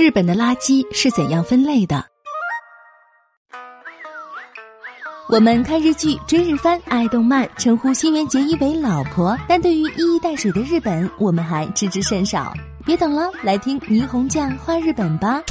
日本的垃圾是怎样分类的？我们看日剧、追日番、爱动漫，称呼新垣结衣为老婆，但对于一衣带水的日本，我们还知之甚少。别等了，来听霓虹酱画日本吧。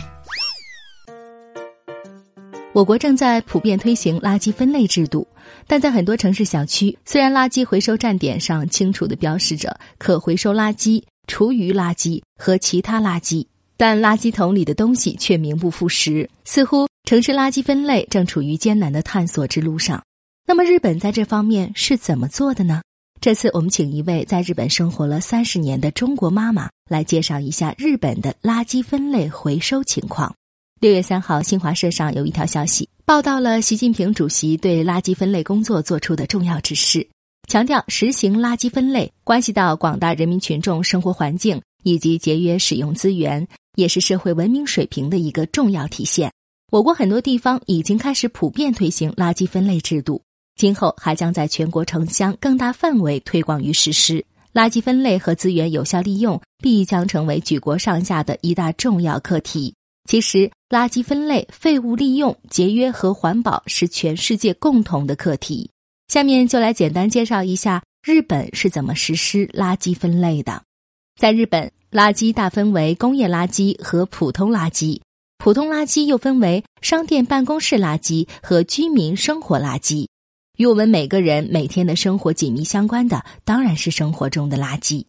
我国正在普遍推行垃圾分类制度，但在很多城市小区，虽然垃圾回收站点上清楚地标示着可回收垃圾、厨余垃圾和其他垃圾，但垃圾桶里的东西却名不副实，似乎城市垃圾分类正处于艰难的探索之路上。那么，日本在这方面是怎么做的呢？这次我们请一位在日本生活了三十年的中国妈妈来介绍一下日本的垃圾分类回收情况。六月三号，新华社上有一条消息，报道了习近平主席对垃圾分类工作做出的重要指示，强调实行垃圾分类关系到广大人民群众生活环境以及节约使用资源，也是社会文明水平的一个重要体现。我国很多地方已经开始普遍推行垃圾分类制度，今后还将在全国城乡更大范围推广与实施。垃圾分类和资源有效利用必将成为举国上下的一大重要课题。其实，垃圾分类、废物利用、节约和环保是全世界共同的课题。下面就来简单介绍一下日本是怎么实施垃圾分类的。在日本，垃圾大分为工业垃圾和普通垃圾，普通垃圾又分为商店办公室垃圾和居民生活垃圾。与我们每个人每天的生活紧密相关的，当然是生活中的垃圾。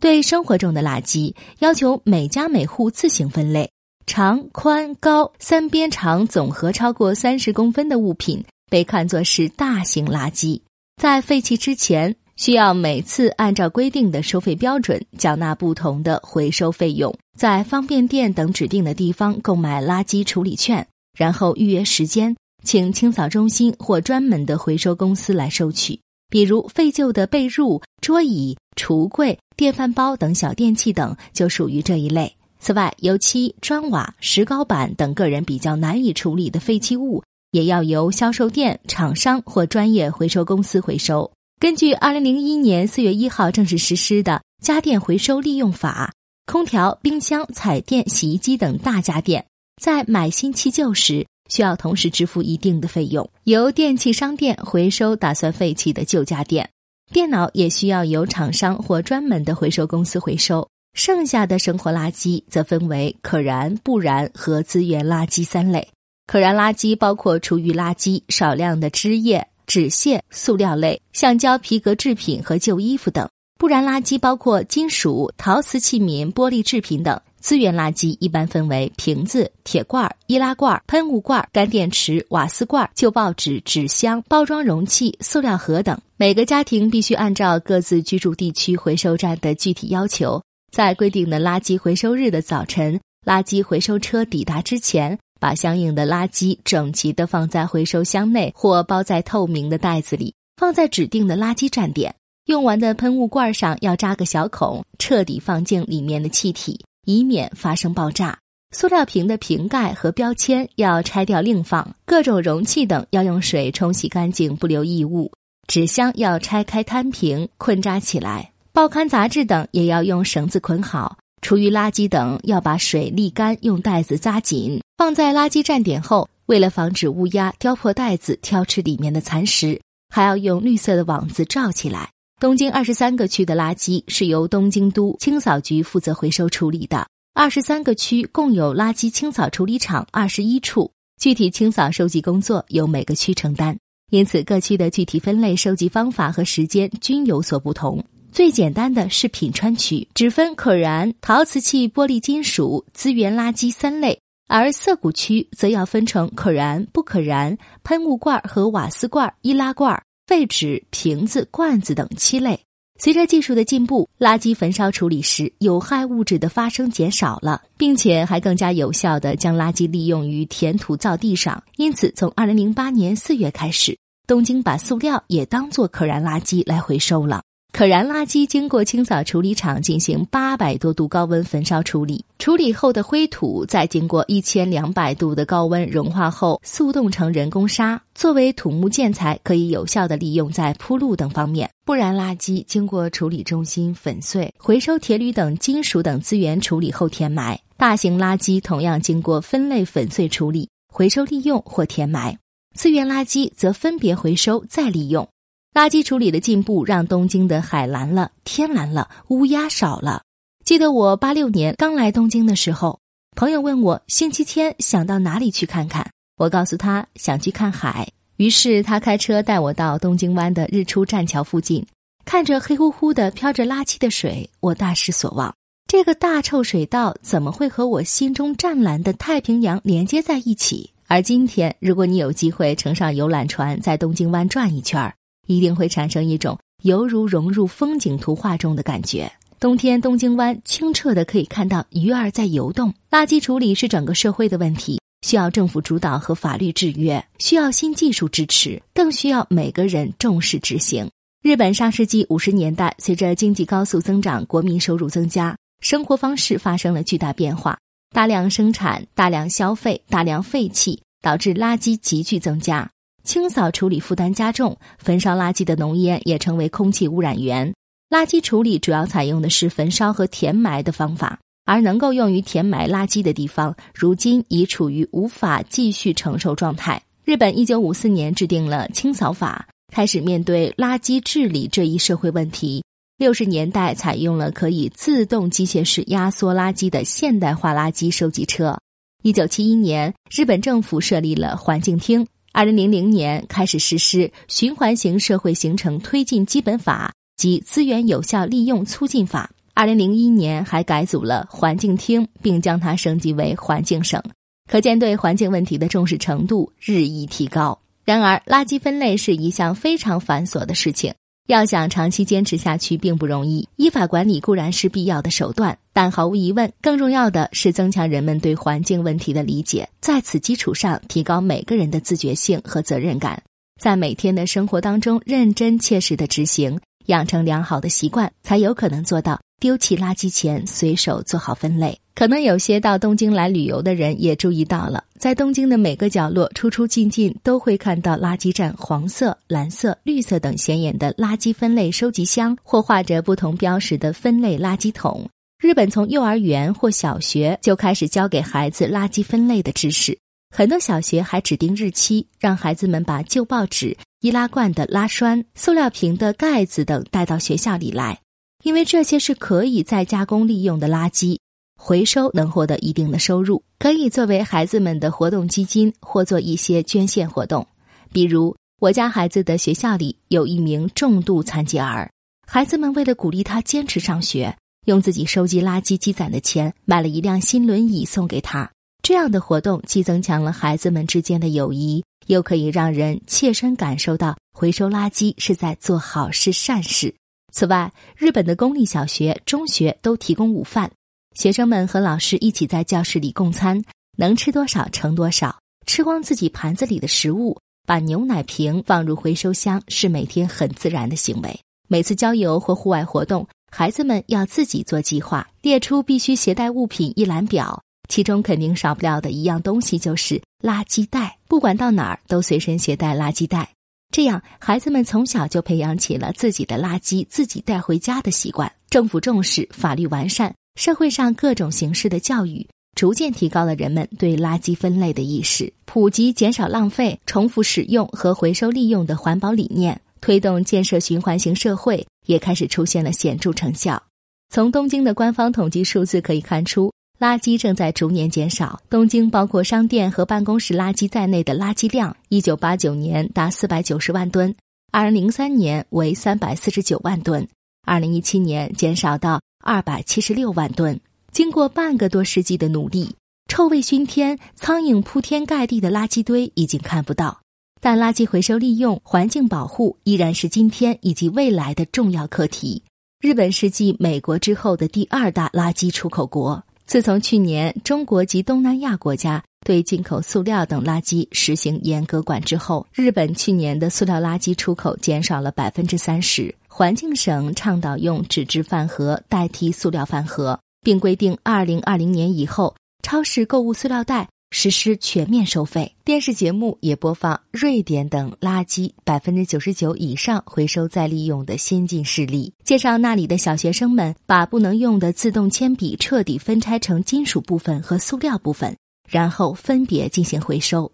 对生活中的垃圾，要求每家每户自行分类。长、宽、高三边长总和超过三十公分的物品被看作是大型垃圾，在废弃之前，需要每次按照规定的收费标准缴纳不同的回收费用，在方便店等指定的地方购买垃圾处理券，然后预约时间，请清扫中心或专门的回收公司来收取。比如废旧的被褥、桌椅、橱柜、电饭煲等小电器等，就属于这一类。此外，油漆、砖瓦、石膏板等个人比较难以处理的废弃物，也要由销售店、厂商或专业回收公司回收。根据二零零一年四月一号正式实施的《家电回收利用法》，空调、冰箱、彩电、洗衣机等大家电在买新弃旧时，需要同时支付一定的费用，由电器商店回收打算废弃的旧家电。电脑也需要由厂商或专门的回收公司回收。剩下的生活垃圾则分为可燃、不燃和资源垃圾三类。可燃垃圾包括厨余垃圾、少量的汁液、纸屑、塑料类、橡胶、皮革制品和旧衣服等；不燃垃圾包括金属、陶瓷器皿、玻璃制品等；资源垃圾一般分为瓶子、铁罐、易拉罐、喷雾罐、干电池、瓦斯罐、旧报纸、纸箱、包装容器、塑料盒等。每个家庭必须按照各自居住地区回收站的具体要求。在规定的垃圾回收日的早晨，垃圾回收车抵达之前，把相应的垃圾整齐地放在回收箱内或包在透明的袋子里，放在指定的垃圾站点。用完的喷雾罐上要扎个小孔，彻底放进里面的气体，以免发生爆炸。塑料瓶的瓶盖和标签要拆掉另放，各种容器等要用水冲洗干净，不留异物。纸箱要拆开摊平，捆扎起来。报刊杂志等也要用绳子捆好，厨余垃圾等要把水沥干，用袋子扎紧，放在垃圾站点后。为了防止乌鸦叼破袋子挑吃里面的残食，还要用绿色的网子罩起来。东京二十三个区的垃圾是由东京都清扫局负责回收处理的。二十三个区共有垃圾清扫处理厂二十一处，具体清扫收集工作由每个区承担。因此，各区的具体分类收集方法和时间均有所不同。最简单的是品川区，只分可燃、陶瓷器、玻璃金属、资源垃圾三类；而涩谷区则要分成可燃、不可燃、喷雾罐和瓦斯罐、易拉罐、废纸、瓶子、罐子等七类。随着技术的进步，垃圾焚烧处理时有害物质的发生减少了，并且还更加有效的将垃圾利用于填土造地上。因此，从二零零八年四月开始，东京把塑料也当做可燃垃圾来回收了。可燃垃圾经过清扫处理厂进行八百多度高温焚烧处理，处理后的灰土再经过一千两百度的高温融化后速冻成人工沙，作为土木建材，可以有效的利用在铺路等方面。不燃垃圾经过处理中心粉碎，回收铁铝等金属等资源处理后填埋，大型垃圾同样经过分类粉碎处理、回收利用或填埋；资源垃圾则分别回收再利用。垃圾处理的进步让东京的海蓝了、天蓝了，乌鸦少了。记得我八六年刚来东京的时候，朋友问我星期天想到哪里去看看，我告诉他想去看海。于是他开车带我到东京湾的日出栈桥附近，看着黑乎乎的飘着垃圾的水，我大失所望。这个大臭水道怎么会和我心中湛蓝的太平洋连接在一起？而今天，如果你有机会乘上游览船在东京湾转一圈儿，一定会产生一种犹如融入风景图画中的感觉。冬天，东京湾清澈的可以看到鱼儿在游动。垃圾处理是整个社会的问题，需要政府主导和法律制约，需要新技术支持，更需要每个人重视执行。日本上世纪五十年代，随着经济高速增长，国民收入增加。生活方式发生了巨大变化，大量生产、大量消费、大量废弃，导致垃圾急剧增加。清扫处理负担加重，焚烧垃圾的浓烟也成为空气污染源。垃圾处理主要采用的是焚烧和填埋的方法，而能够用于填埋垃圾的地方，如今已处于无法继续承受状态。日本一九五四年制定了清扫法，开始面对垃圾治理这一社会问题。六十年代采用了可以自动机械式压缩垃圾的现代化垃圾收集车。一九七一年，日本政府设立了环境厅。二零零零年开始实施循环型社会形成推进基本法及资源有效利用促进法。二零零一年还改组了环境厅，并将它升级为环境省，可见对环境问题的重视程度日益提高。然而，垃圾分类是一项非常繁琐的事情。要想长期坚持下去并不容易，依法管理固然是必要的手段，但毫无疑问，更重要的是增强人们对环境问题的理解，在此基础上提高每个人的自觉性和责任感，在每天的生活当中认真切实的执行，养成良好的习惯，才有可能做到丢弃垃圾前随手做好分类。可能有些到东京来旅游的人也注意到了，在东京的每个角落，出出进进都会看到垃圾站黄色、蓝色、绿色等显眼的垃圾分类收集箱，或画着不同标识的分类垃圾桶。日本从幼儿园或小学就开始教给孩子垃圾分类的知识，很多小学还指定日期，让孩子们把旧报纸、易拉罐的拉栓、塑料瓶的盖子等带到学校里来，因为这些是可以再加工利用的垃圾。回收能获得一定的收入，可以作为孩子们的活动基金或做一些捐献活动。比如，我家孩子的学校里有一名重度残疾儿，孩子们为了鼓励他坚持上学，用自己收集垃圾积攒的钱买了一辆新轮椅送给他。这样的活动既增强了孩子们之间的友谊，又可以让人切身感受到回收垃圾是在做好事善事。此外，日本的公立小学、中学都提供午饭。学生们和老师一起在教室里共餐，能吃多少盛多少，吃光自己盘子里的食物，把牛奶瓶放入回收箱是每天很自然的行为。每次郊游或户外活动，孩子们要自己做计划，列出必须携带物品一览表，其中肯定少不了的一样东西就是垃圾袋。不管到哪儿都随身携带垃圾袋，这样孩子们从小就培养起了自己的垃圾自己带回家的习惯。政府重视，法律完善。社会上各种形式的教育，逐渐提高了人们对垃圾分类的意识，普及减少浪费、重复使用和回收利用的环保理念，推动建设循环型社会，也开始出现了显著成效。从东京的官方统计数字可以看出，垃圾正在逐年减少。东京包括商店和办公室垃圾在内的垃圾量，一九八九年达四百九十万吨，二零零三年为三百四十九万吨，二零一七年减少到。二百七十六万吨，经过半个多世纪的努力，臭味熏天、苍蝇铺天盖地的垃圾堆已经看不到。但垃圾回收利用、环境保护依然是今天以及未来的重要课题。日本是继美国之后的第二大垃圾出口国。自从去年中国及东南亚国家对进口塑料等垃圾实行严格管制后，日本去年的塑料垃圾出口减少了百分之三十。环境省倡导用纸质饭盒代替塑料饭盒，并规定二零二零年以后，超市购物塑料袋实施全面收费。电视节目也播放瑞典等垃圾百分之九十九以上回收再利用的先进事例，介绍那里的小学生们把不能用的自动铅笔彻底分拆成金属部分和塑料部分，然后分别进行回收。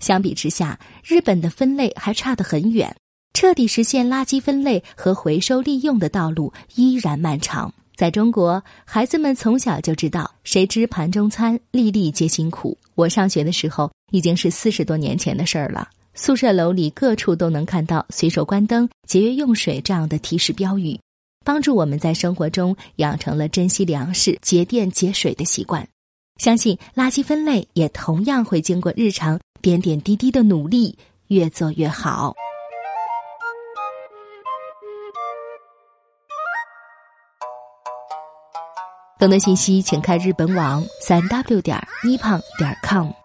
相比之下，日本的分类还差得很远，彻底实现垃圾分类和回收利用的道路依然漫长。在中国，孩子们从小就知道“谁知盘中餐，粒粒皆辛苦”。我上学的时候已经是四十多年前的事儿了。宿舍楼里各处都能看到“随手关灯，节约用水”这样的提示标语，帮助我们在生活中养成了珍惜粮食、节电节水的习惯。相信垃圾分类也同样会经过日常点点滴滴的努力，越做越好。更多信息，请看日本网三 w 点 nippon 点 com。